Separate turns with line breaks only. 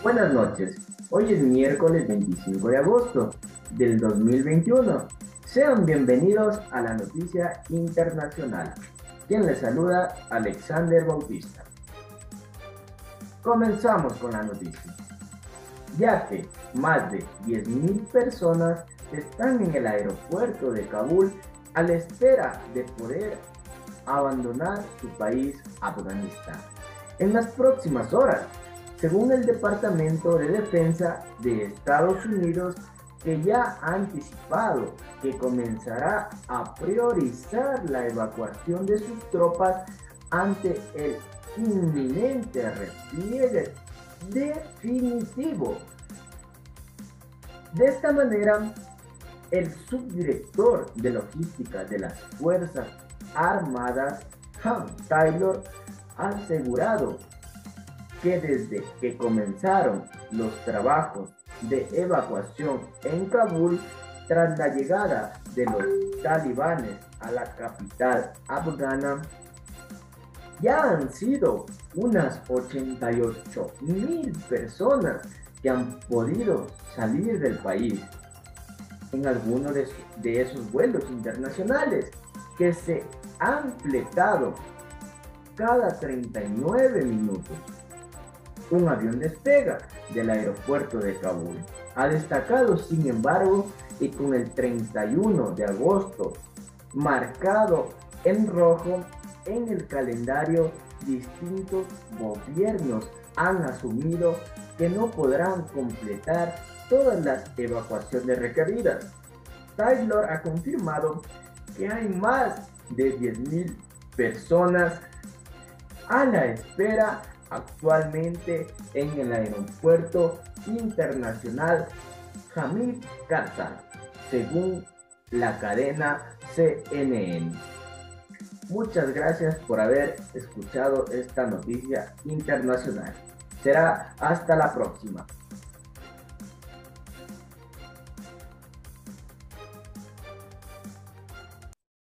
Buenas noches. Hoy es miércoles 25 de agosto del 2021. Sean bienvenidos a la noticia internacional. Quien les saluda, Alexander Bautista. Comenzamos con la noticia. Ya que más de 10.000 personas están en el aeropuerto de Kabul a la espera de poder abandonar su país, Afganistán. En las próximas horas, según el Departamento de Defensa de Estados Unidos, que ya ha anticipado que comenzará a priorizar la evacuación de sus tropas ante el inminente repliegue definitivo. De esta manera, el subdirector de logística de las Fuerzas Armadas, Han Taylor, ha asegurado que desde que comenzaron los trabajos de evacuación en Kabul tras la llegada de los talibanes a la capital afgana, ya han sido unas 88 mil personas que han podido salir del país en algunos de, de esos vuelos internacionales que se han fletado cada 39 minutos un avión despega del aeropuerto de Kabul. Ha destacado, sin embargo, y con el 31 de agosto marcado en rojo en el calendario, distintos gobiernos han asumido que no podrán completar todas las evacuaciones requeridas. Taylor ha confirmado que hay más de 10.000 personas a la espera actualmente en el aeropuerto internacional Hamid Karzai, según la cadena CNN. Muchas gracias por haber escuchado esta noticia internacional. Será hasta la próxima.